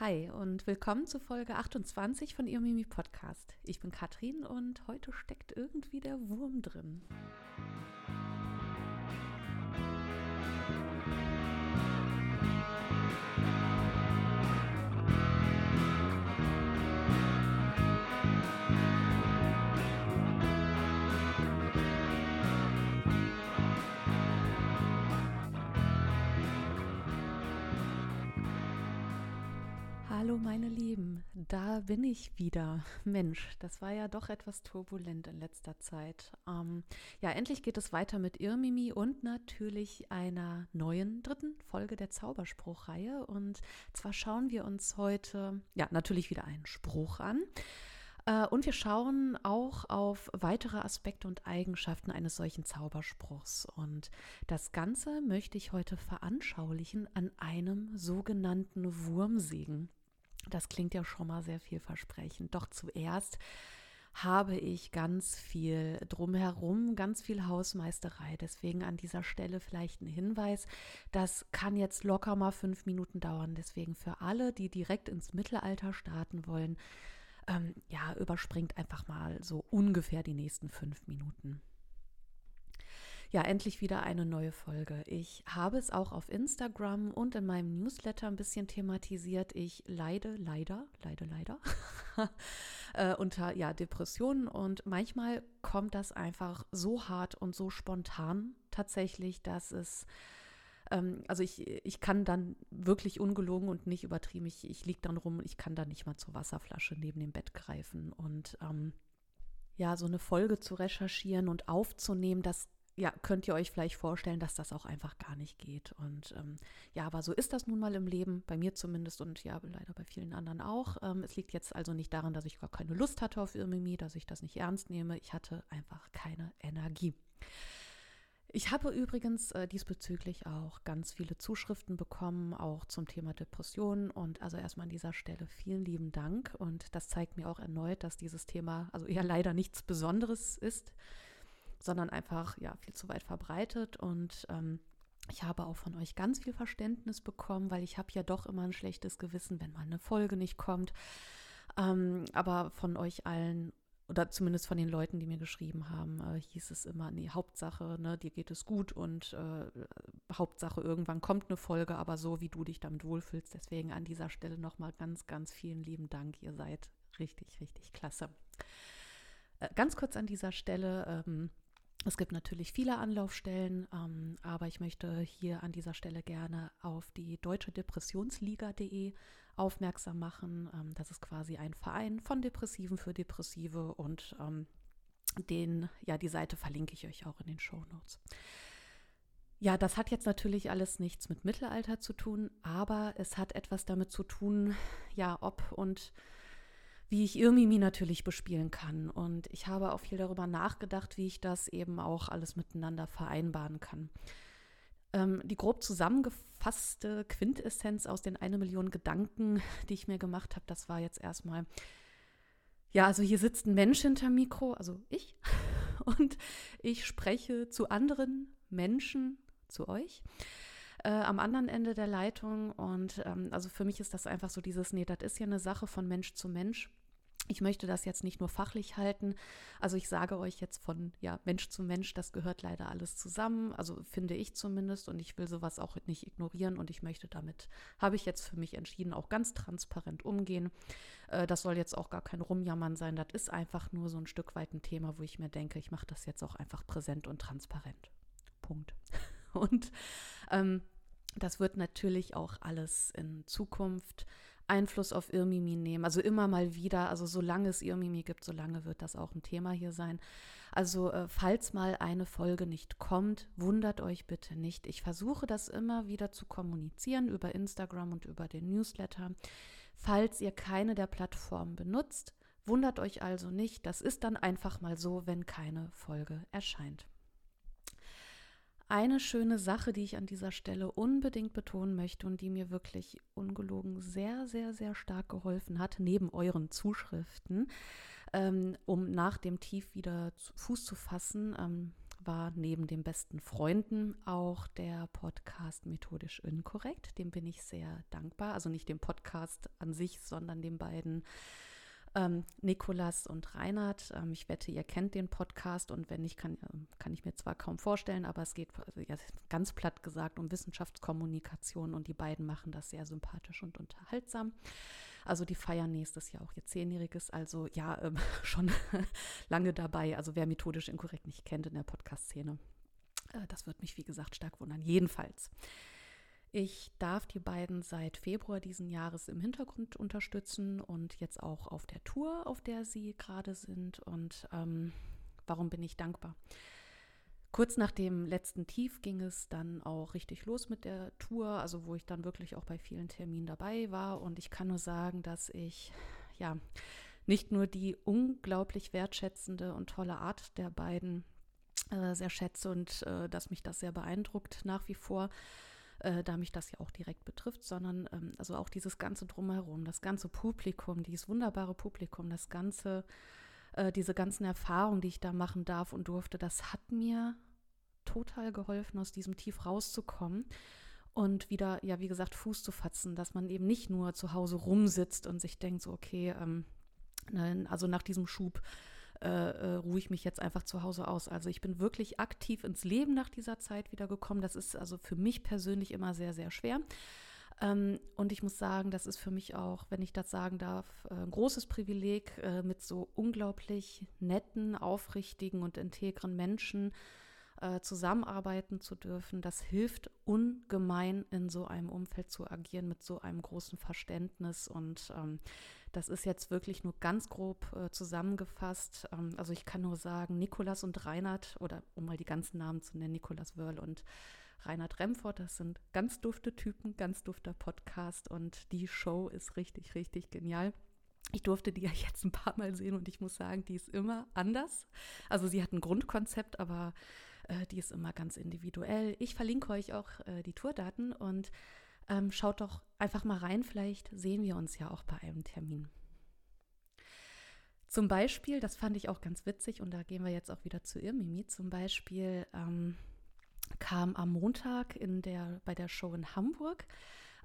Hi und willkommen zu Folge 28 von Ihr Mimi Podcast. Ich bin Katrin und heute steckt irgendwie der Wurm drin. Hallo meine Lieben, da bin ich wieder. Mensch, das war ja doch etwas turbulent in letzter Zeit. Ähm, ja, endlich geht es weiter mit Irmimi und natürlich einer neuen dritten Folge der Zauberspruchreihe. Und zwar schauen wir uns heute, ja, natürlich wieder einen Spruch an. Äh, und wir schauen auch auf weitere Aspekte und Eigenschaften eines solchen Zauberspruchs. Und das Ganze möchte ich heute veranschaulichen an einem sogenannten Wurmsegen. Das klingt ja schon mal sehr vielversprechend. Doch zuerst habe ich ganz viel drumherum, ganz viel Hausmeisterei. Deswegen an dieser Stelle vielleicht ein Hinweis. Das kann jetzt locker mal fünf Minuten dauern. Deswegen für alle, die direkt ins Mittelalter starten wollen, ähm, ja, überspringt einfach mal so ungefähr die nächsten fünf Minuten. Ja, endlich wieder eine neue Folge. Ich habe es auch auf Instagram und in meinem Newsletter ein bisschen thematisiert. Ich leide leider, leide leider äh, unter ja, Depressionen und manchmal kommt das einfach so hart und so spontan tatsächlich, dass es ähm, also ich, ich kann dann wirklich ungelogen und nicht übertrieben, ich, ich liege dann rum, ich kann dann nicht mal zur Wasserflasche neben dem Bett greifen. Und ähm, ja, so eine Folge zu recherchieren und aufzunehmen, das ja, könnt ihr euch vielleicht vorstellen, dass das auch einfach gar nicht geht. Und ähm, ja, aber so ist das nun mal im Leben, bei mir zumindest und ja, leider bei vielen anderen auch. Ähm, es liegt jetzt also nicht daran, dass ich gar keine Lust hatte auf Irmimi, dass ich das nicht ernst nehme. Ich hatte einfach keine Energie. Ich habe übrigens äh, diesbezüglich auch ganz viele Zuschriften bekommen, auch zum Thema Depressionen. Und also erstmal an dieser Stelle vielen lieben Dank. Und das zeigt mir auch erneut, dass dieses Thema also eher leider nichts Besonderes ist sondern einfach ja viel zu weit verbreitet und ähm, ich habe auch von euch ganz viel Verständnis bekommen, weil ich habe ja doch immer ein schlechtes Gewissen, wenn mal eine Folge nicht kommt. Ähm, aber von euch allen oder zumindest von den Leuten, die mir geschrieben haben, äh, hieß es immer, nee, Hauptsache, ne, dir geht es gut und äh, Hauptsache, irgendwann kommt eine Folge, aber so, wie du dich damit wohlfühlst. Deswegen an dieser Stelle nochmal ganz, ganz vielen lieben Dank. Ihr seid richtig, richtig klasse. Äh, ganz kurz an dieser Stelle, ähm, es gibt natürlich viele Anlaufstellen, ähm, aber ich möchte hier an dieser Stelle gerne auf die deutsche Depressionsliga.de aufmerksam machen. Ähm, das ist quasi ein Verein von Depressiven für Depressive und ähm, den, ja, die Seite verlinke ich euch auch in den Show Notes. Ja, das hat jetzt natürlich alles nichts mit Mittelalter zu tun, aber es hat etwas damit zu tun, ja, ob und wie ich Irmimi natürlich bespielen kann. Und ich habe auch viel darüber nachgedacht, wie ich das eben auch alles miteinander vereinbaren kann. Ähm, die grob zusammengefasste Quintessenz aus den eine Million Gedanken, die ich mir gemacht habe, das war jetzt erstmal, ja, also hier sitzt ein Mensch hinter Mikro, also ich, und ich spreche zu anderen Menschen, zu euch. Äh, am anderen Ende der Leitung. Und ähm, also für mich ist das einfach so dieses, nee, das ist ja eine Sache von Mensch zu Mensch. Ich möchte das jetzt nicht nur fachlich halten. Also ich sage euch jetzt von ja, Mensch zu Mensch, das gehört leider alles zusammen. Also finde ich zumindest und ich will sowas auch nicht ignorieren und ich möchte damit, habe ich jetzt für mich entschieden, auch ganz transparent umgehen. Äh, das soll jetzt auch gar kein Rumjammern sein. Das ist einfach nur so ein Stück weit ein Thema, wo ich mir denke, ich mache das jetzt auch einfach präsent und transparent. Punkt. Und ähm, das wird natürlich auch alles in Zukunft Einfluss auf Irmimi nehmen. Also immer mal wieder, also solange es Irmimi gibt, solange wird das auch ein Thema hier sein. Also äh, falls mal eine Folge nicht kommt, wundert euch bitte nicht. Ich versuche das immer wieder zu kommunizieren über Instagram und über den Newsletter. Falls ihr keine der Plattformen benutzt, wundert euch also nicht. Das ist dann einfach mal so, wenn keine Folge erscheint. Eine schöne Sache, die ich an dieser Stelle unbedingt betonen möchte und die mir wirklich ungelogen sehr, sehr, sehr stark geholfen hat, neben euren Zuschriften, ähm, um nach dem Tief wieder zu Fuß zu fassen, ähm, war neben den besten Freunden auch der Podcast Methodisch Inkorrekt. Dem bin ich sehr dankbar. Also nicht dem Podcast an sich, sondern den beiden ähm, Nikolas und Reinhard. Ähm, ich wette, ihr kennt den Podcast und wenn nicht, kann, ähm, kann ich mir zwar kaum vorstellen, aber es geht ja, ganz platt gesagt um Wissenschaftskommunikation und die beiden machen das sehr sympathisch und unterhaltsam. Also die feiern nächstes Jahr auch ihr Zehnjähriges. Also ja, ähm, schon lange dabei. Also wer methodisch inkorrekt nicht kennt in der Podcast-Szene, äh, das wird mich, wie gesagt, stark wundern. Jedenfalls. Ich darf die beiden seit Februar diesen Jahres im Hintergrund unterstützen und jetzt auch auf der Tour, auf der sie gerade sind. Und ähm, warum bin ich dankbar? Kurz nach dem letzten Tief ging es dann auch richtig los mit der Tour, also wo ich dann wirklich auch bei vielen Terminen dabei war. Und ich kann nur sagen, dass ich ja nicht nur die unglaublich wertschätzende und tolle Art der beiden äh, sehr schätze und äh, dass mich das sehr beeindruckt nach wie vor, äh, da mich das ja auch direkt betrifft, sondern ähm, also auch dieses ganze Drumherum, das ganze Publikum, dieses wunderbare Publikum, das ganze äh, diese ganzen Erfahrungen, die ich da machen darf und durfte, das hat mir total geholfen, aus diesem Tief rauszukommen und wieder, ja, wie gesagt, Fuß zu fatzen, dass man eben nicht nur zu Hause rumsitzt und sich denkt, so, okay, ähm, nein, also nach diesem Schub äh, äh, ruhe ich mich jetzt einfach zu Hause aus. Also ich bin wirklich aktiv ins Leben nach dieser Zeit wieder gekommen. Das ist also für mich persönlich immer sehr, sehr schwer. Ähm, und ich muss sagen, das ist für mich auch, wenn ich das sagen darf, äh, ein großes Privileg, äh, mit so unglaublich netten, aufrichtigen und integren Menschen äh, zusammenarbeiten zu dürfen. Das hilft ungemein in so einem Umfeld zu agieren mit so einem großen Verständnis. Und ähm, das ist jetzt wirklich nur ganz grob äh, zusammengefasst. Ähm, also ich kann nur sagen, Nikolas und Reinhard, oder um mal die ganzen Namen zu nennen, Nikolas Wörl und Reinhard Remford, das sind ganz dufte Typen, ganz dufter Podcast und die Show ist richtig, richtig genial. Ich durfte die ja jetzt ein paar Mal sehen und ich muss sagen, die ist immer anders. Also sie hat ein Grundkonzept, aber äh, die ist immer ganz individuell. Ich verlinke euch auch äh, die Tourdaten und ähm, schaut doch einfach mal rein. Vielleicht sehen wir uns ja auch bei einem Termin. Zum Beispiel, das fand ich auch ganz witzig und da gehen wir jetzt auch wieder zu Irmimi. Zum Beispiel ähm, kam am Montag in der, bei der Show in Hamburg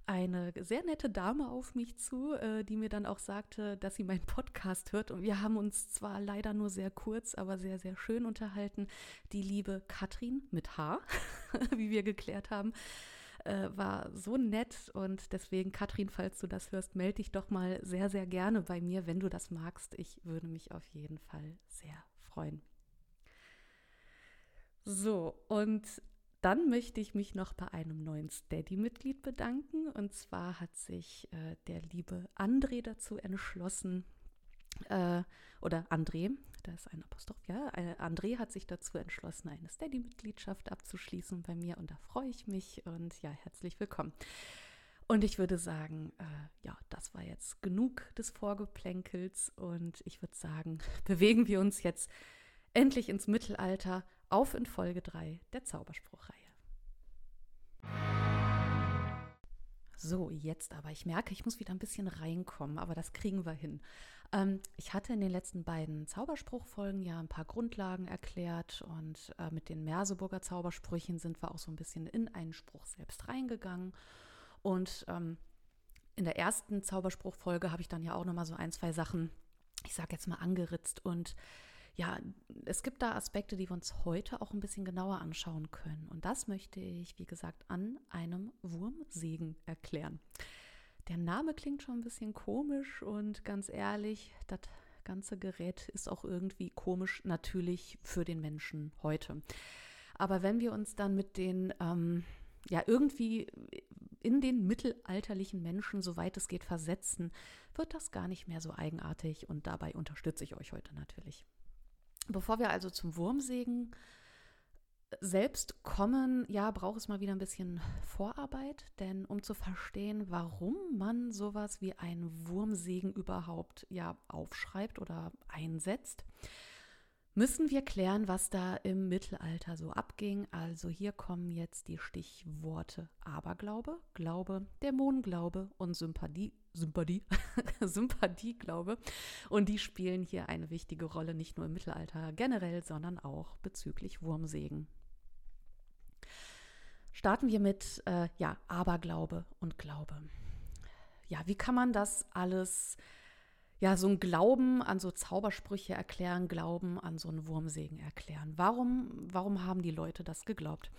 eine sehr nette Dame auf mich zu, äh, die mir dann auch sagte, dass sie meinen Podcast hört. Und wir haben uns zwar leider nur sehr kurz, aber sehr, sehr schön unterhalten. Die liebe Katrin mit H, wie wir geklärt haben, äh, war so nett. Und deswegen, Katrin, falls du das hörst, melde dich doch mal sehr, sehr gerne bei mir, wenn du das magst. Ich würde mich auf jeden Fall sehr freuen. So, und dann möchte ich mich noch bei einem neuen Steady-Mitglied bedanken. Und zwar hat sich äh, der liebe André dazu entschlossen, äh, oder André, da ist ein Apostroph, ja, André hat sich dazu entschlossen, eine Steady-Mitgliedschaft abzuschließen bei mir. Und da freue ich mich und ja, herzlich willkommen. Und ich würde sagen, äh, ja, das war jetzt genug des Vorgeplänkels und ich würde sagen, bewegen wir uns jetzt endlich ins Mittelalter auf in Folge 3 der Zauberspruchreihe. So, jetzt aber. Ich merke, ich muss wieder ein bisschen reinkommen, aber das kriegen wir hin. Ähm, ich hatte in den letzten beiden Zauberspruchfolgen ja ein paar Grundlagen erklärt und äh, mit den Merseburger Zaubersprüchen sind wir auch so ein bisschen in einen Spruch selbst reingegangen. Und ähm, in der ersten Zauberspruchfolge habe ich dann ja auch nochmal so ein, zwei Sachen, ich sage jetzt mal, angeritzt und ja, es gibt da Aspekte, die wir uns heute auch ein bisschen genauer anschauen können. Und das möchte ich, wie gesagt, an einem Wurmsegen erklären. Der Name klingt schon ein bisschen komisch und ganz ehrlich, das ganze Gerät ist auch irgendwie komisch, natürlich für den Menschen heute. Aber wenn wir uns dann mit den, ähm, ja, irgendwie in den mittelalterlichen Menschen, soweit es geht, versetzen, wird das gar nicht mehr so eigenartig und dabei unterstütze ich euch heute natürlich. Bevor wir also zum Wurmsägen selbst kommen, ja, braucht es mal wieder ein bisschen Vorarbeit, denn um zu verstehen, warum man sowas wie ein Wurmsägen überhaupt ja aufschreibt oder einsetzt, müssen wir klären, was da im Mittelalter so abging. Also hier kommen jetzt die Stichworte Aberglaube, Glaube, Dämonenglaube und Sympathie, Sympathie, Sympathieglaube. Und die spielen hier eine wichtige Rolle, nicht nur im Mittelalter generell, sondern auch bezüglich Wurmsägen. Starten wir mit äh, ja, Aberglaube und Glaube. Ja, wie kann man das alles ja, so ein Glauben an so Zaubersprüche erklären, Glauben an so einen Wurmsegen erklären. Warum, warum haben die Leute das geglaubt?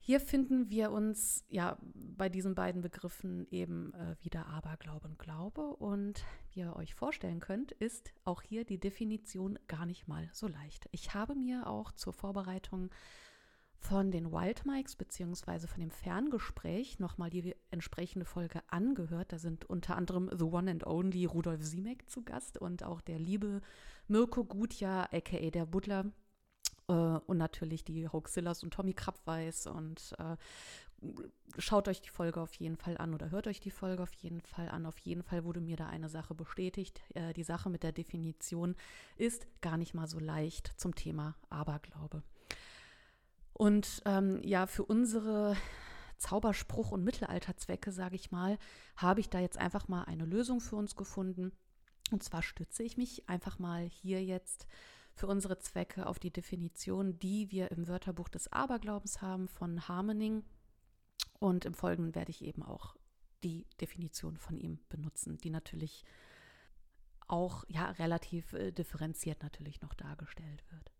Hier finden wir uns ja bei diesen beiden Begriffen eben äh, wieder Aberglaube und Glaube. Und wie ihr euch vorstellen könnt, ist auch hier die Definition gar nicht mal so leicht. Ich habe mir auch zur Vorbereitung von den Wild Mikes beziehungsweise von dem Ferngespräch nochmal die entsprechende Folge angehört. Da sind unter anderem The One and Only Rudolf Siemek zu Gast und auch der liebe Mirko Gutja, aka der Butler. Äh, und natürlich die Hoaxillas und Tommy Krabweis und äh, schaut euch die Folge auf jeden Fall an oder hört euch die Folge auf jeden Fall an. Auf jeden Fall wurde mir da eine Sache bestätigt. Äh, die Sache mit der Definition ist gar nicht mal so leicht zum Thema Aberglaube. Und ähm, ja, für unsere Zauberspruch- und Mittelalterzwecke, sage ich mal, habe ich da jetzt einfach mal eine Lösung für uns gefunden. Und zwar stütze ich mich einfach mal hier jetzt für unsere Zwecke auf die Definition, die wir im Wörterbuch des Aberglaubens haben von Harmening. Und im Folgenden werde ich eben auch die Definition von ihm benutzen, die natürlich auch ja relativ äh, differenziert natürlich noch dargestellt wird.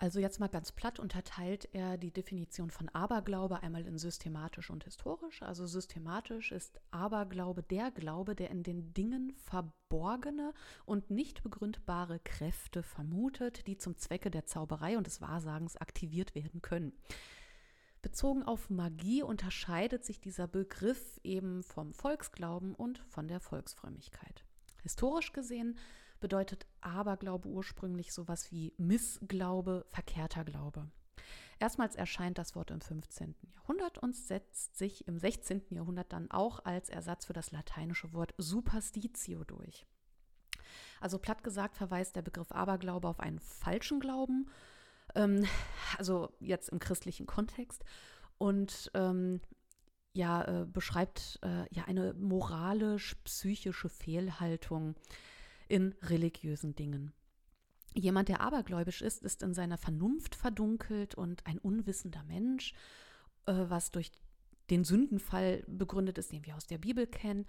Also jetzt mal ganz platt unterteilt er die Definition von Aberglaube einmal in systematisch und historisch. Also systematisch ist Aberglaube der Glaube, der in den Dingen verborgene und nicht begründbare Kräfte vermutet, die zum Zwecke der Zauberei und des Wahrsagens aktiviert werden können. Bezogen auf Magie unterscheidet sich dieser Begriff eben vom Volksglauben und von der Volksfrömmigkeit. Historisch gesehen bedeutet Aberglaube ursprünglich sowas wie Missglaube, verkehrter Glaube. Erstmals erscheint das Wort im 15. Jahrhundert und setzt sich im 16. Jahrhundert dann auch als Ersatz für das lateinische Wort superstitio durch. Also platt gesagt verweist der Begriff Aberglaube auf einen falschen Glauben, ähm, also jetzt im christlichen Kontext, und ähm, ja, äh, beschreibt äh, ja eine moralisch-psychische Fehlhaltung, in religiösen Dingen. Jemand, der abergläubisch ist, ist in seiner Vernunft verdunkelt und ein unwissender Mensch, äh, was durch den Sündenfall begründet ist, den wir aus der Bibel kennen.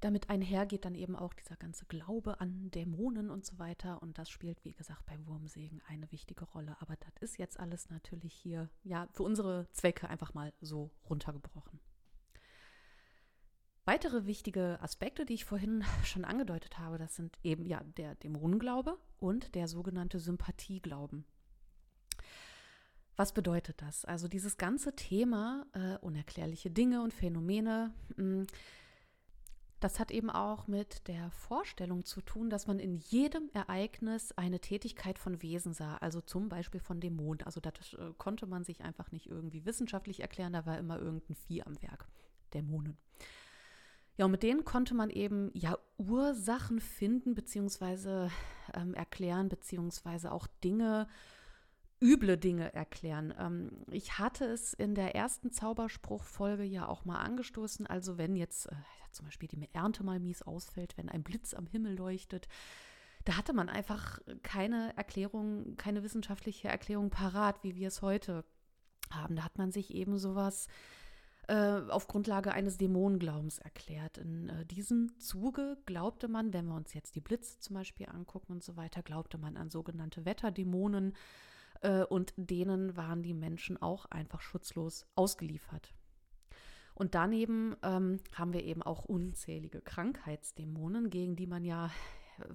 Damit einhergeht dann eben auch dieser ganze Glaube an Dämonen und so weiter. Und das spielt, wie gesagt, bei Wurmsägen eine wichtige Rolle. Aber das ist jetzt alles natürlich hier, ja, für unsere Zwecke einfach mal so runtergebrochen. Weitere wichtige Aspekte, die ich vorhin schon angedeutet habe, das sind eben ja der Dämonenglaube und der sogenannte Sympathieglauben. Was bedeutet das? Also dieses ganze Thema äh, unerklärliche Dinge und Phänomene, mh, hm, das hat eben auch mit der Vorstellung zu tun, dass man in jedem Ereignis eine Tätigkeit von Wesen sah, also zum Beispiel von Mond. Also das äh, konnte man sich einfach nicht irgendwie wissenschaftlich erklären, da war immer irgendein Vieh am Werk, Dämonen. Ja, und mit denen konnte man eben ja Ursachen finden, beziehungsweise ähm, erklären, beziehungsweise auch Dinge, üble Dinge erklären. Ähm, ich hatte es in der ersten Zauberspruchfolge ja auch mal angestoßen. Also wenn jetzt äh, zum Beispiel die Ernte mal mies ausfällt, wenn ein Blitz am Himmel leuchtet, da hatte man einfach keine Erklärung, keine wissenschaftliche Erklärung parat, wie wir es heute haben. Da hat man sich eben sowas äh, auf Grundlage eines Dämonenglaubens erklärt. In äh, diesem Zuge glaubte man, wenn wir uns jetzt die Blitze zum Beispiel angucken und so weiter, glaubte man an sogenannte Wetterdämonen äh, und denen waren die Menschen auch einfach schutzlos ausgeliefert. Und daneben ähm, haben wir eben auch unzählige Krankheitsdämonen, gegen die man ja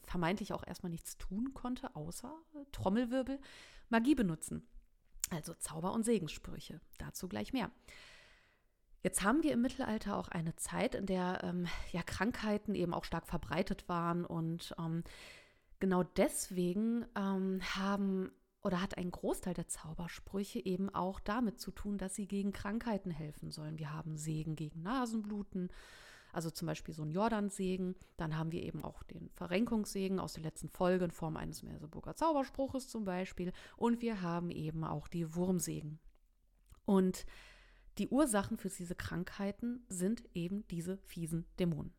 vermeintlich auch erstmal nichts tun konnte, außer Trommelwirbel, Magie benutzen. Also Zauber- und Segenssprüche. Dazu gleich mehr. Jetzt haben wir im Mittelalter auch eine Zeit, in der ähm, ja Krankheiten eben auch stark verbreitet waren und ähm, genau deswegen ähm, haben oder hat ein Großteil der Zaubersprüche eben auch damit zu tun, dass sie gegen Krankheiten helfen sollen. Wir haben Segen gegen Nasenbluten, also zum Beispiel so ein Jordansegen. Dann haben wir eben auch den Verrenkungssegen aus der letzten Folge in Form eines Merseburger Zauberspruches zum Beispiel. Und wir haben eben auch die Wurmsegen. Und die Ursachen für diese Krankheiten sind eben diese fiesen Dämonen.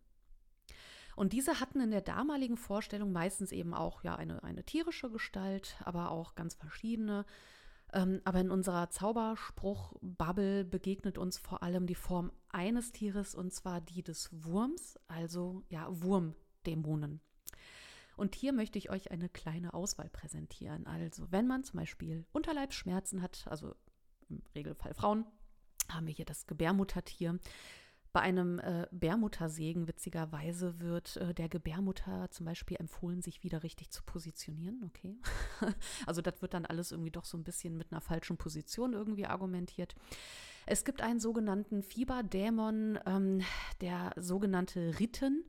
Und diese hatten in der damaligen Vorstellung meistens eben auch ja eine, eine tierische Gestalt, aber auch ganz verschiedene. Ähm, aber in unserer Zauberspruch-Bubble begegnet uns vor allem die Form eines Tieres und zwar die des Wurms, also ja, Wurmdämonen. Und hier möchte ich euch eine kleine Auswahl präsentieren. Also, wenn man zum Beispiel Unterleibsschmerzen hat, also im Regelfall Frauen, haben wir hier das Gebärmuttertier. Bei einem äh, Bärmuttersegen, witzigerweise, wird äh, der Gebärmutter zum Beispiel empfohlen, sich wieder richtig zu positionieren. Okay. also, das wird dann alles irgendwie doch so ein bisschen mit einer falschen Position irgendwie argumentiert. Es gibt einen sogenannten Fieberdämon, ähm, der sogenannte Ritten,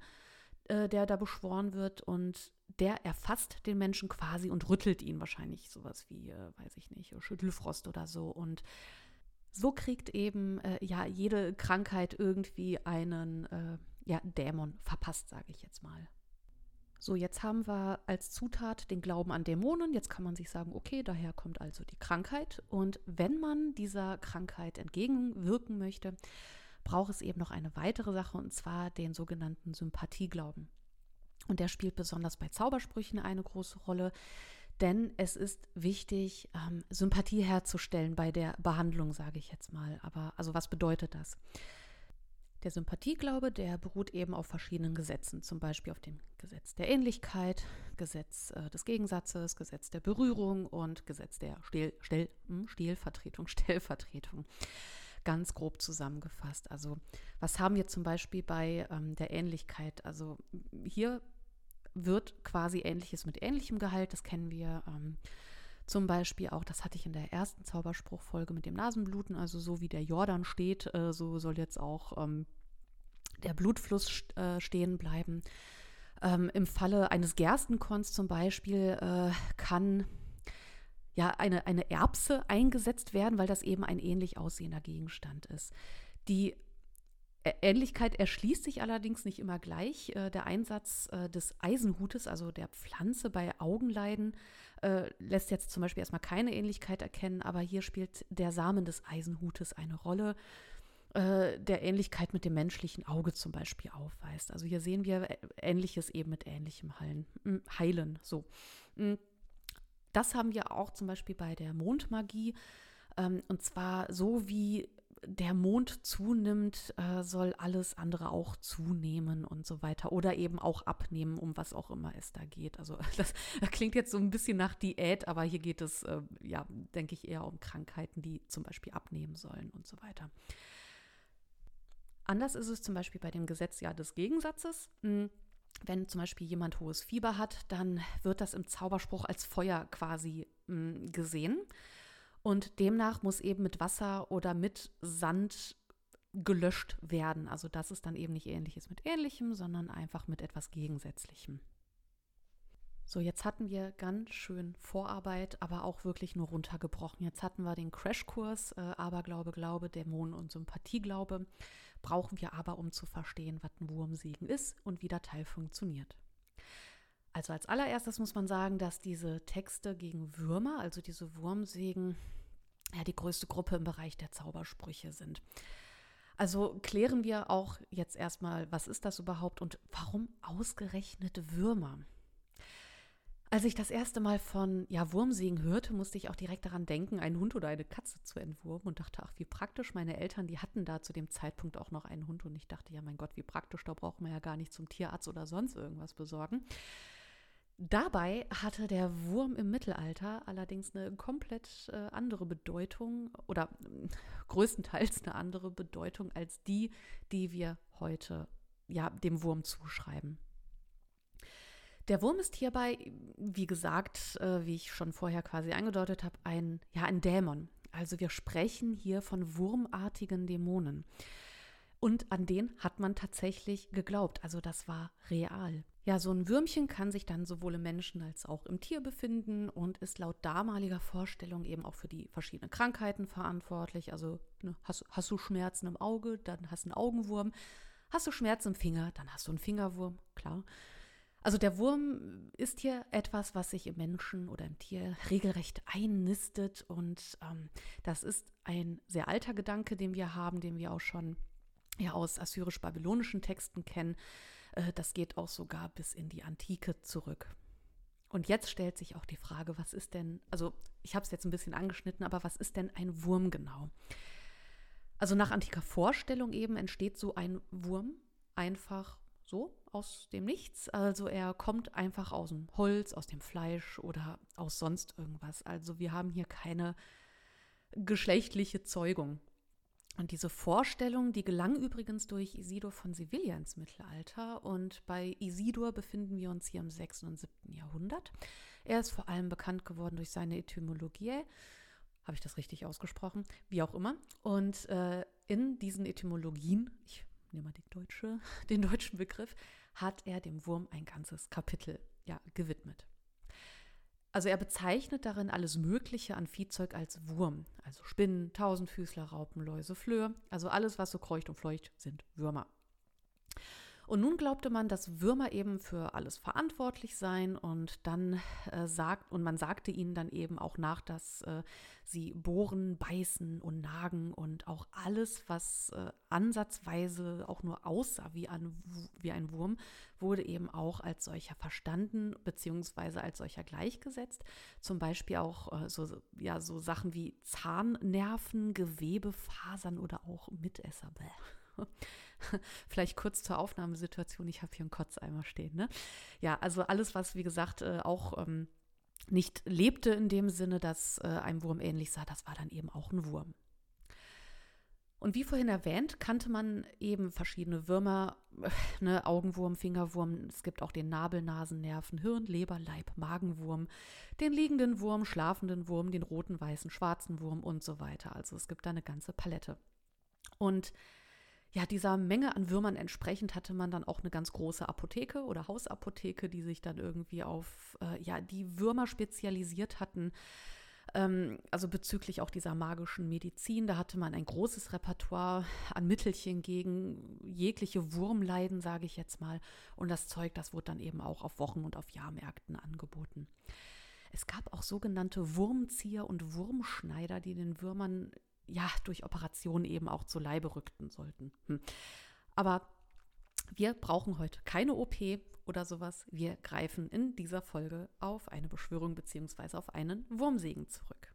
äh, der da beschworen wird und der erfasst den Menschen quasi und rüttelt ihn wahrscheinlich sowas wie, äh, weiß ich nicht, Schüttelfrost oder so und so kriegt eben äh, ja jede Krankheit irgendwie einen äh, ja, Dämon verpasst, sage ich jetzt mal. So, jetzt haben wir als Zutat den Glauben an Dämonen. Jetzt kann man sich sagen, okay, daher kommt also die Krankheit. Und wenn man dieser Krankheit entgegenwirken möchte, braucht es eben noch eine weitere Sache, und zwar den sogenannten Sympathieglauben. Und der spielt besonders bei Zaubersprüchen eine große Rolle. Denn es ist wichtig, ähm, Sympathie herzustellen bei der Behandlung, sage ich jetzt mal. Aber also was bedeutet das? Der Sympathieglaube, der beruht eben auf verschiedenen Gesetzen, zum Beispiel auf dem Gesetz der Ähnlichkeit, Gesetz äh, des Gegensatzes, Gesetz der Berührung und Gesetz der Stil, Stil, hm, Stilvertretung, Stellvertretung. Ganz grob zusammengefasst. Also was haben wir zum Beispiel bei ähm, der Ähnlichkeit? Also hier wird quasi Ähnliches mit ähnlichem Gehalt. Das kennen wir ähm, zum Beispiel auch, das hatte ich in der ersten Zauberspruchfolge mit dem Nasenbluten, also so wie der Jordan steht, äh, so soll jetzt auch ähm, der Blutfluss äh, stehen bleiben. Ähm, Im Falle eines Gerstenkorns zum Beispiel äh, kann ja eine, eine Erbse eingesetzt werden, weil das eben ein ähnlich aussehender Gegenstand ist. Die Ähnlichkeit erschließt sich allerdings nicht immer gleich. Äh, der Einsatz äh, des Eisenhutes, also der Pflanze bei Augenleiden, äh, lässt jetzt zum Beispiel erstmal keine Ähnlichkeit erkennen, aber hier spielt der Samen des Eisenhutes eine Rolle, der Ähnlichkeit mit dem menschlichen Auge zum Beispiel aufweist. Also hier sehen wir Ähnliches eben mit ähnlichem Heilen. Hm, heilen so. Hm, das haben wir auch zum Beispiel bei der Mondmagie. Ähm, und zwar so wie der Mond zunimmt, äh, soll alles andere auch zunehmen und so weiter. Oder eben auch abnehmen, um was auch immer es da geht. Also das, klingt jetzt so ein bisschen nach Diät, aber hier geht es, äh, ja, denke ich, eher um Krankheiten, die zum Beispiel abnehmen sollen und so weiter. Anders ist es zum Beispiel bei dem Gesetz ja des Gegensatzes. Hm, wenn zum Beispiel jemand hohes Fieber hat, dann wird das im Zauberspruch als Feuer quasi hm, gesehen. Und demnach muss eben mit Wasser oder mit Sand gelöscht werden. Also das ist dann eben nicht ähnliches mit ähnlichem, sondern einfach mit etwas Gegensätzlichem. So, jetzt hatten wir ganz schön Vorarbeit, aber auch wirklich nur runtergebrochen. Jetzt hatten wir den Crashkurs äh, Aberglaube, Glaube, Dämonen und Sympathieglaube. Brauchen wir aber, um zu verstehen, was ein Wurmsegen ist und wie der Teil funktioniert. Also als allererstes muss man sagen, dass diese Texte gegen Würmer, also diese Wurmsegen, ja die größte Gruppe im Bereich der Zaubersprüche sind. Also klären wir auch jetzt erstmal, was ist das überhaupt und warum ausgerechnet Würmer? Als ich das erste Mal von ja, Wurmsegen hörte, musste ich auch direkt daran denken, einen Hund oder eine Katze zu entwurmen und dachte, ach, wie praktisch. Meine Eltern, die hatten da zu dem Zeitpunkt auch noch einen Hund und ich dachte, ja, mein Gott, wie praktisch, da braucht man ja gar nicht zum Tierarzt oder sonst irgendwas besorgen. Dabei hatte der Wurm im Mittelalter allerdings eine komplett äh, andere Bedeutung oder äh, größtenteils eine andere Bedeutung als die, die wir heute ja dem Wurm zuschreiben. Der Wurm ist hierbei, wie gesagt, äh, wie ich schon vorher quasi angedeutet habe, ein ja ein Dämon. Also wir sprechen hier von wurmartigen Dämonen. Und an den hat man tatsächlich geglaubt. Also das war real. Ja, so ein Würmchen kann sich dann sowohl im Menschen als auch im Tier befinden und ist laut damaliger Vorstellung eben auch für die verschiedenen Krankheiten verantwortlich. Also ne, hast, hast, du Schmerzen im Auge, dann hast du einen Augenwurm. Hast du Schmerzen im Finger, dann hast du einen Fingerwurm, klar. Also der Wurm ist hier etwas, was sich im Menschen oder im Tier regelrecht einnistet und ähm, das ist ein sehr alter Gedanke, den wir haben, den wir auch schon ja, aus assyrisch-babylonischen Texten kennen. Äh, das geht auch sogar bis in die Antike zurück. Und jetzt stellt sich auch die Frage, was ist denn, also ich habe es jetzt ein bisschen angeschnitten, aber was ist denn ein Wurm genau? Also nach antiker Vorstellung eben entsteht so ein Wurm einfach so aus dem Nichts. Also er kommt einfach aus dem Holz, aus dem Fleisch oder aus sonst irgendwas. Also wir haben hier keine geschlechtliche Zeugung. Und diese Vorstellung, die gelang übrigens durch Isidor von Sevilla ins Mittelalter. Und bei Isidor befinden wir uns hier im 6. und 7. Jahrhundert. Er ist vor allem bekannt geworden durch seine Etymologie. Habe ich das richtig ausgesprochen? Wie auch immer. Und äh, in diesen Etymologien, ich nehme mal die deutsche, den deutschen Begriff, hat er dem Wurm ein ganzes Kapitel ja, gewidmet. Also er bezeichnet darin alles Mögliche an Viehzeug als Wurm. Also Spinnen, Tausendfüßler, Raupen, Läuse, Flöhe. Also alles, was so kreucht und fleucht, sind Würmer. Und nun glaubte man, dass Würmer eben für alles verantwortlich seien und dann äh, sagt, und man sagte ihnen dann eben auch nach, dass äh, sie bohren, beißen und nagen und auch alles, was äh, ansatzweise auch nur aussah wie ein, wie ein Wurm, wurde eben auch als solcher verstanden, beziehungsweise als solcher gleichgesetzt. Zum Beispiel auch äh, so, ja, so Sachen wie Zahnnerven, Gewebe, Fasern oder auch Mitesser. Vielleicht kurz zur Aufnahmesituation. Ich habe hier einen Kotzeimer stehen. Ne? Ja, also alles, was, wie gesagt, äh, auch ähm, nicht lebte in dem Sinne, dass äh, einem Wurm ähnlich sah, das war dann eben auch ein Wurm. Und wie vorhin erwähnt, kannte man eben verschiedene Würmer, ne, Augenwurm, Fingerwurm, es gibt auch den Nabel, Nasen, Nerven, Hirn, Leber, Leib, Magenwurm, den liegenden Wurm, schlafenden Wurm, den roten, weißen, schwarzen Wurm und so weiter. Also es gibt da eine ganze Palette. Und ja, dieser Menge an Würmern entsprechend hatte man dann auch eine ganz große Apotheke oder Hausapotheke, die sich dann irgendwie auf äh, ja, die Würmer spezialisiert hatten. Ähm, also bezüglich auch dieser magischen Medizin, da hatte man ein großes Repertoire an Mittelchen gegen jegliche Wurmleiden, sage ich jetzt mal. Und das Zeug, das wurde dann eben auch auf Wochen- und auf Jahrmärkten angeboten. Es gab auch sogenannte Wurmzieher und Wurmschneider, die den Würmern ja, durch Operationen eben auch zu Leibe rückten sollten. Hm. Aber wir brauchen heute keine OP oder sowas. Wir greifen in dieser Folge auf eine Beschwörung bzw. auf einen Wurmsegen zurück.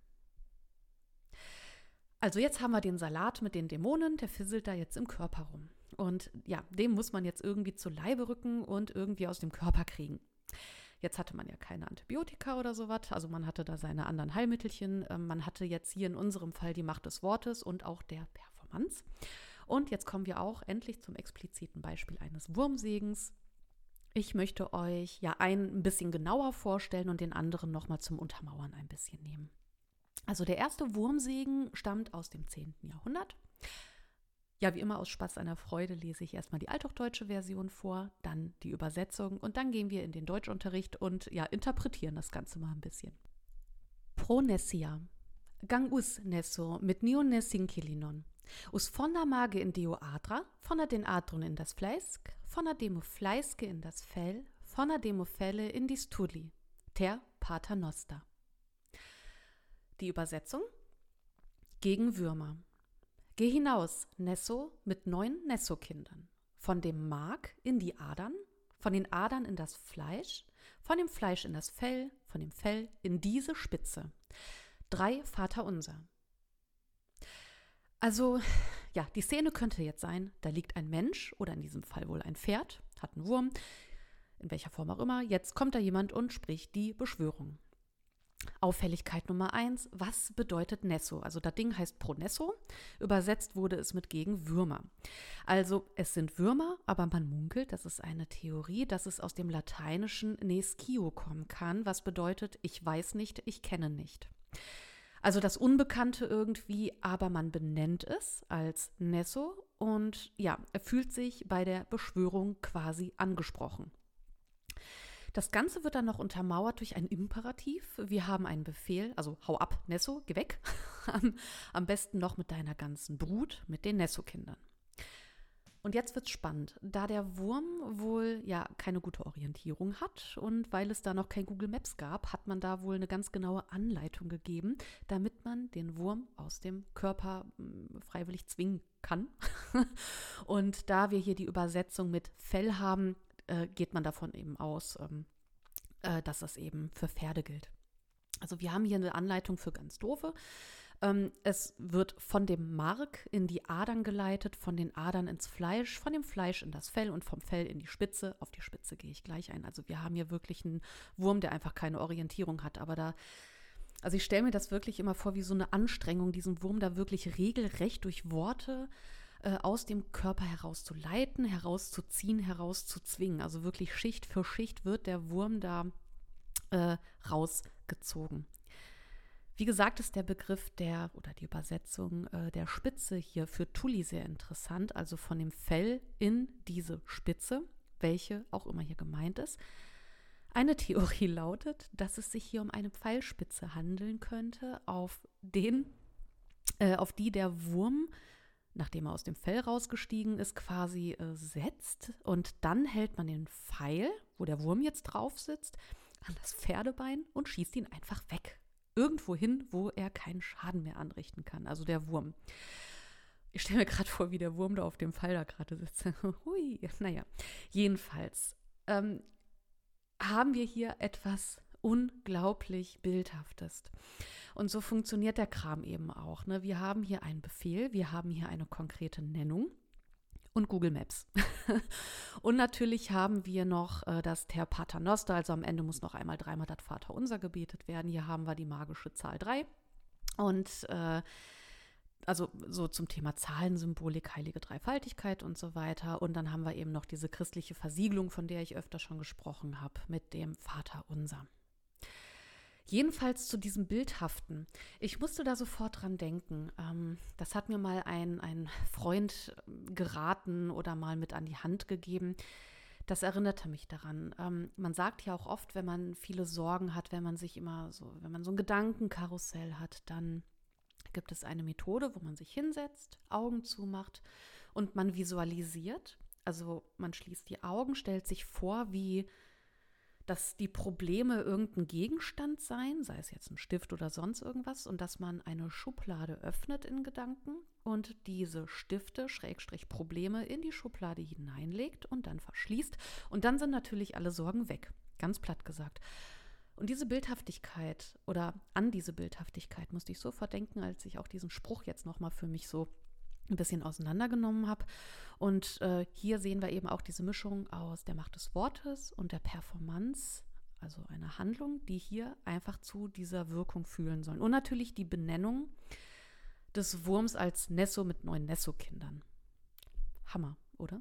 Also jetzt haben wir den Salat mit den Dämonen, der fisselt da jetzt im Körper rum. Und ja, dem muss man jetzt irgendwie zu Leibe rücken und irgendwie aus dem Körper kriegen. Jetzt hatte man ja keine Antibiotika oder sowas, also man hatte da seine anderen Heilmittelchen. Ähm, man hatte jetzt hier in unserem Fall die Macht des Wortes und auch der Performance. Und jetzt kommen wir auch endlich zum expliziten Beispiel eines Wurmsegens. Ich möchte euch ja einen ein bisschen genauer vorstellen und den anderen nochmal zum Untermauern ein bisschen nehmen. Also der erste Wurmsegen stammt aus dem 10. Jahrhundert. Ja, wie immer aus Spaß einer Freude lese ich erstmal die althochdeutsche Version vor, dann die Übersetzung und dann gehen wir in den Deutschunterricht und ja, interpretieren das Ganze mal ein bisschen. Pronessia. Gang us nesso mit neonessinkilinon. Us fonda mage in deo adra, fonda den adron in das Fleisk, fonda demo Fleiske in das Fell, fonda demo Felle in die Stuli. Ter pater noster. Die Übersetzung? Gegen Würmer. Geh hinaus, Nesso, mit neun Nesso-Kindern. Von dem Mark in die Adern, von den Adern in das Fleisch, von dem Fleisch in das Fell, von dem Fell in diese Spitze. Drei Vaterunser. Also, ja, die Szene könnte jetzt sein, da liegt ein Mensch oder in diesem Fall wohl ein Pferd, hat einen Wurm, in welcher Form auch immer. Jetzt kommt da jemand und spricht die Beschwörung. Auffälligkeit Nummer eins, was bedeutet Nesso? Also das Ding heißt Pronesso, übersetzt wurde es mit gegen Würmer. Also es sind Würmer, aber man munkelt, das ist eine Theorie, dass es aus dem lateinischen Nescio kommen kann, was bedeutet ich weiß nicht, ich kenne nicht. Also das Unbekannte irgendwie, aber man benennt es als Nesso und ja, er fühlt sich bei der Beschwörung quasi angesprochen. Das Ganze wird dann noch untermauert durch ein Imperativ. Wir haben einen Befehl, also hau ab, Nesso, geh weg. am, besten noch mit deiner ganzen Brut, mit den Nesso-Kindern. Und jetzt wird es spannend, da der Wurm wohl ja keine gute Orientierung hat und weil es da noch kein Google Maps gab, hat man da wohl eine ganz genaue Anleitung gegeben, damit man den Wurm aus dem Körper hm, freiwillig zwingen kann. und da wir hier die Übersetzung mit Fell haben, äh, geht man davon eben aus, ähm, äh, dass das eben für Pferde gilt. Also wir haben hier eine Anleitung für ganz doofe. Ähm, es wird von dem Mark in die Adern geleitet, von den Adern ins Fleisch, von dem Fleisch in das Fell und vom Fell in die Spitze. Auf die Spitze gehe ich gleich ein. Also wir haben hier wirklich einen Wurm, der einfach keine Orientierung hat. Aber da, also ich stelle mir das wirklich immer vor wie so eine Anstrengung, diesen Wurm da wirklich regelrecht durch Worte äh, aus dem Körper herauszuleiten, herauszuziehen, herauszuzwingen. Also wirklich Schicht für Schicht wird der Wurm da äh, rausgezogen. Wie gesagt, ist der Begriff der oder die Übersetzung äh, der Spitze hier für Tuli sehr interessant, also von dem Fell in diese Spitze, welche auch immer hier gemeint ist. Eine Theorie lautet, dass es sich hier um eine Pfeilspitze handeln könnte, auf den, äh, auf die der Wurm, nachdem er aus dem Fell rausgestiegen ist, quasi äh, setzt und dann hält man den Pfeil, wo der Wurm jetzt drauf sitzt, an das Pferdebein und schießt ihn einfach weg irgendwo hin, wo er keinen Schaden mehr anrichten kann. Also der Wurm. Ich stelle mir gerade vor, wie der Wurm da auf dem Fall da gerade sitzt. Hui, naja. Jedenfalls ähm, haben wir hier etwas unglaublich Bildhaftes. Und so funktioniert der Kram eben auch. Ne? Wir haben hier einen Befehl, wir haben hier eine konkrete Nennung und Google Maps. und natürlich haben wir noch äh, das Ter Paternoster, also am Ende muss noch einmal dreimal das Vaterunser gebetet werden. Hier haben wir die magische Zahl 3. Und äh, also so zum Thema Zahlensymbolik, heilige Dreifaltigkeit und so weiter. Und dann haben wir eben noch diese christliche Versiegelung, von der ich öfter schon gesprochen habe, mit dem Vaterunser. Jedenfalls zu diesem Bildhaften. Ich musste da sofort dran denken. Ähm, das hat mir mal ein, ein Freund ähm, geraten oder mal mit an die Hand gegeben. Das erinnerte mich daran. Ähm, man sagt ja auch oft, wenn man viele Sorgen hat, wenn man sich immer so, wenn man so ein Gedankenkarussell hat, dann gibt es eine Methode, wo man sich hinsetzt, Augen zumacht und man visualisiert. Also man schließt die Augen, stellt sich vor, wie dass die Probleme irgendein Gegenstand seien, sei es jetzt ein Stift oder sonst irgendwas, und dass man eine Schublade öffnet in Gedanken und diese Stifte, Schrägstrich Probleme, in die Schublade hineinlegt und dann verschließt. Und dann sind natürlich alle Sorgen weg, ganz platt gesagt. Und diese Bildhaftigkeit oder an diese Bildhaftigkeit musste ich so verdenken, als ich auch diesen Spruch jetzt nochmal für mich so ein bisschen auseinandergenommen habe. Und äh, hier sehen wir eben auch diese Mischung aus der Macht des Wortes und der Performance, also einer Handlung, die hier einfach zu dieser Wirkung fühlen sollen. Und natürlich die Benennung des Wurms als Nesso mit neun Nesso-Kindern. Hammer, oder?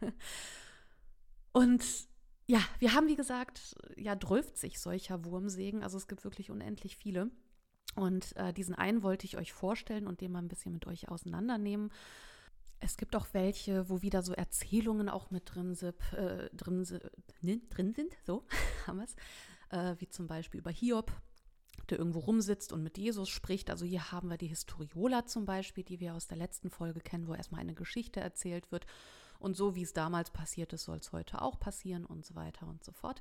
und ja, wir haben, wie gesagt, ja, sich solcher Wurmsägen. Also es gibt wirklich unendlich viele. Und äh, diesen einen wollte ich euch vorstellen und den mal ein bisschen mit euch auseinandernehmen. Es gibt auch welche, wo wieder so Erzählungen auch mit drin, sind, äh, drin, ne, drin sind, so haben wir es, äh, wie zum Beispiel über Hiob, der irgendwo rumsitzt und mit Jesus spricht. Also hier haben wir die Historiola zum Beispiel, die wir aus der letzten Folge kennen, wo erstmal eine Geschichte erzählt wird. Und so wie es damals passiert ist, soll es heute auch passieren und so weiter und so fort.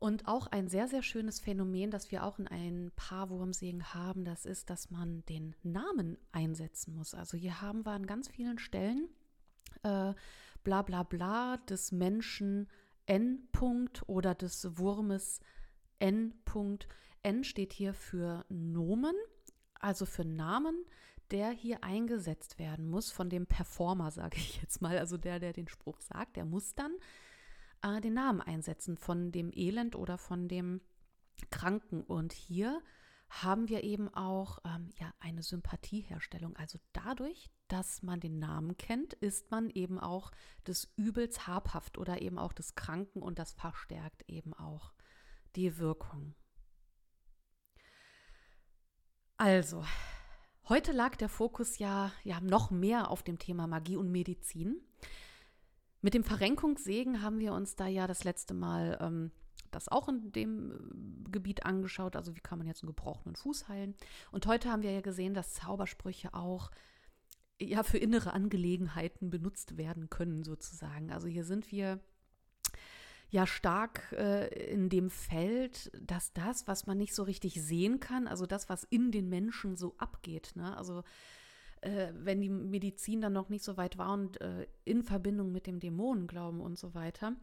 Und auch ein sehr, sehr schönes Phänomen, das wir auch in ein paar Wurmsägen haben, das ist, dass man den Namen einsetzen muss. Also hier haben wir an ganz vielen Stellen äh, bla bla bla des Menschen N. -Punkt oder des Wurmes N. -Punkt. N steht hier für Nomen, also für Namen, der hier eingesetzt werden muss von dem Performer, sage ich jetzt mal, also der, der den Spruch sagt, der muss dann äh, den Namen einsetzen von dem Elend oder von dem Kranken. Und hier haben wir eben auch ähm, ja, eine Sympathieherstellung. Also dadurch, dass man den Namen kennt, ist man eben auch des Übels habhaft oder eben auch des Kranken und das verstärkt eben auch die Wirkung. Also, heute lag der Fokus ja, ja noch mehr auf dem Thema Magie und Medizin. Mit dem Verrenkungssegen haben wir uns da ja das letzte Mal ähm, das auch in dem äh, Gebiet angeschaut. Also wie kann man jetzt einen gebrochenen Fuß heilen? Und heute haben wir ja gesehen, dass Zaubersprüche auch ja für innere Angelegenheiten benutzt werden können, sozusagen. Also hier sind wir ja stark äh, in dem Feld, dass das, was man nicht so richtig sehen kann, also das, was in den Menschen so abgeht, ne? also äh, wenn die Medizin dann noch nicht so weit war und äh, in Verbindung mit dem Dämonenglauben und so weiter,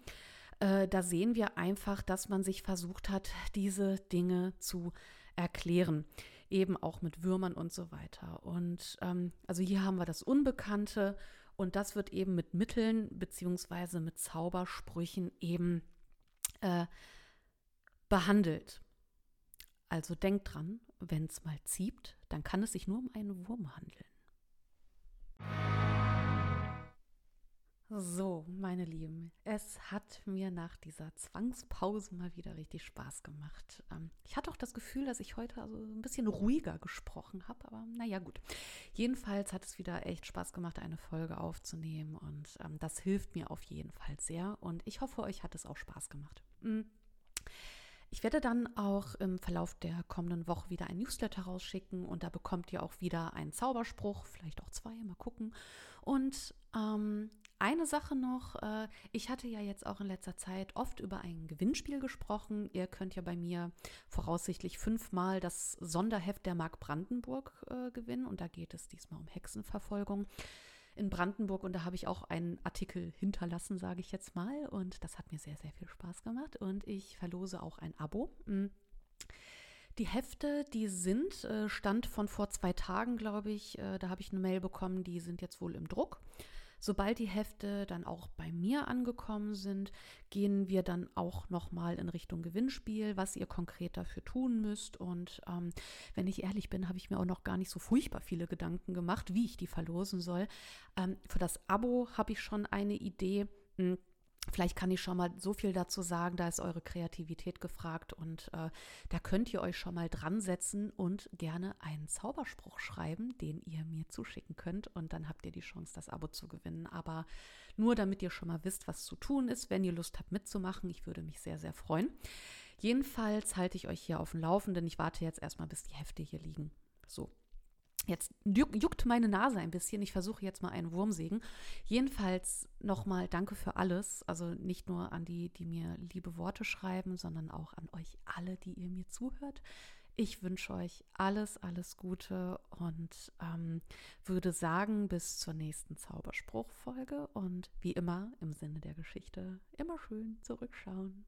äh, da sehen wir einfach, dass man sich versucht hat, diese Dinge zu erklären eben auch mit Würmern und so weiter. Und ähm, also hier haben wir das Unbekannte und das wird eben mit Mitteln beziehungsweise mit Zaubersprüchen eben äh, behandelt. Also denkt dran, wenn es mal zieht, dann kann es sich nur um einen Wurm handeln. So, meine Lieben, es hat mir nach dieser Zwangspause mal wieder richtig Spaß gemacht. Ähm, ich hatte auch das Gefühl, dass ich heute also ein bisschen ruhiger gesprochen habe, aber naja, gut. Jedenfalls hat es wieder echt Spaß gemacht, eine Folge aufzunehmen und ähm, das hilft mir auf jeden Fall sehr und ich hoffe, euch hat es auch Spaß gemacht. Mhm. Ich werde dann auch im Verlauf der kommenden Woche wieder ein Newsletter rausschicken und da bekommt ihr auch wieder einen Zauberspruch, vielleicht auch zwei, mal gucken. Und ähm, eine Sache noch, äh, ich hatte ja jetzt auch in letzter Zeit oft über ein Gewinnspiel gesprochen. Ihr könnt ja bei mir voraussichtlich fünfmal das Sonderheft der Mark Brandenburg äh, gewinnen und da geht es diesmal um Hexenverfolgung in Brandenburg und da habe ich auch einen Artikel hinterlassen, sage ich jetzt mal und das hat mir sehr, sehr viel Spaß gemacht und ich verlose auch ein Abo. Mm. Die Hefte, die sind, äh, Stand von vor zwei Tagen, glaube ich, da habe ich eine Mail bekommen, die sind jetzt wohl im Druck. Sobald die Hefte dann auch bei mir angekommen sind, gehen wir dann auch nochmal in Richtung Gewinnspiel, was ihr konkret dafür tun müsst. Und ähm, wenn ich ehrlich bin, habe ich mir auch noch gar nicht so furchtbar viele Gedanken gemacht, wie ich die verlosen soll. Ähm, für das Abo habe ich schon eine Idee. Hm, Vielleicht kann ich schon mal so viel dazu sagen, da ist eure Kreativität gefragt und äh, da könnt ihr euch schon mal dran setzen und gerne einen Zauberspruch schreiben, den ihr mir zuschicken könnt und dann habt ihr die Chance, das Abo zu gewinnen. Aber nur damit ihr schon mal wisst, was zu tun ist, wenn ihr Lust habt mitzumachen, ich würde mich sehr, sehr freuen. Jedenfalls halte ich euch hier auf dem Laufenden. Ich warte jetzt erstmal, bis die Hefte hier liegen. So, Jetzt juckt meine Nase ein bisschen. Ich versuche jetzt mal einen Wurmsägen. Jedenfalls nochmal danke für alles. Also nicht nur an die, die mir liebe Worte schreiben, sondern auch an euch alle, die ihr mir zuhört. Ich wünsche euch alles, alles Gute und ähm, würde sagen, bis zur nächsten Zauberspruchfolge. Und wie immer im Sinne der Geschichte, immer schön zurückschauen.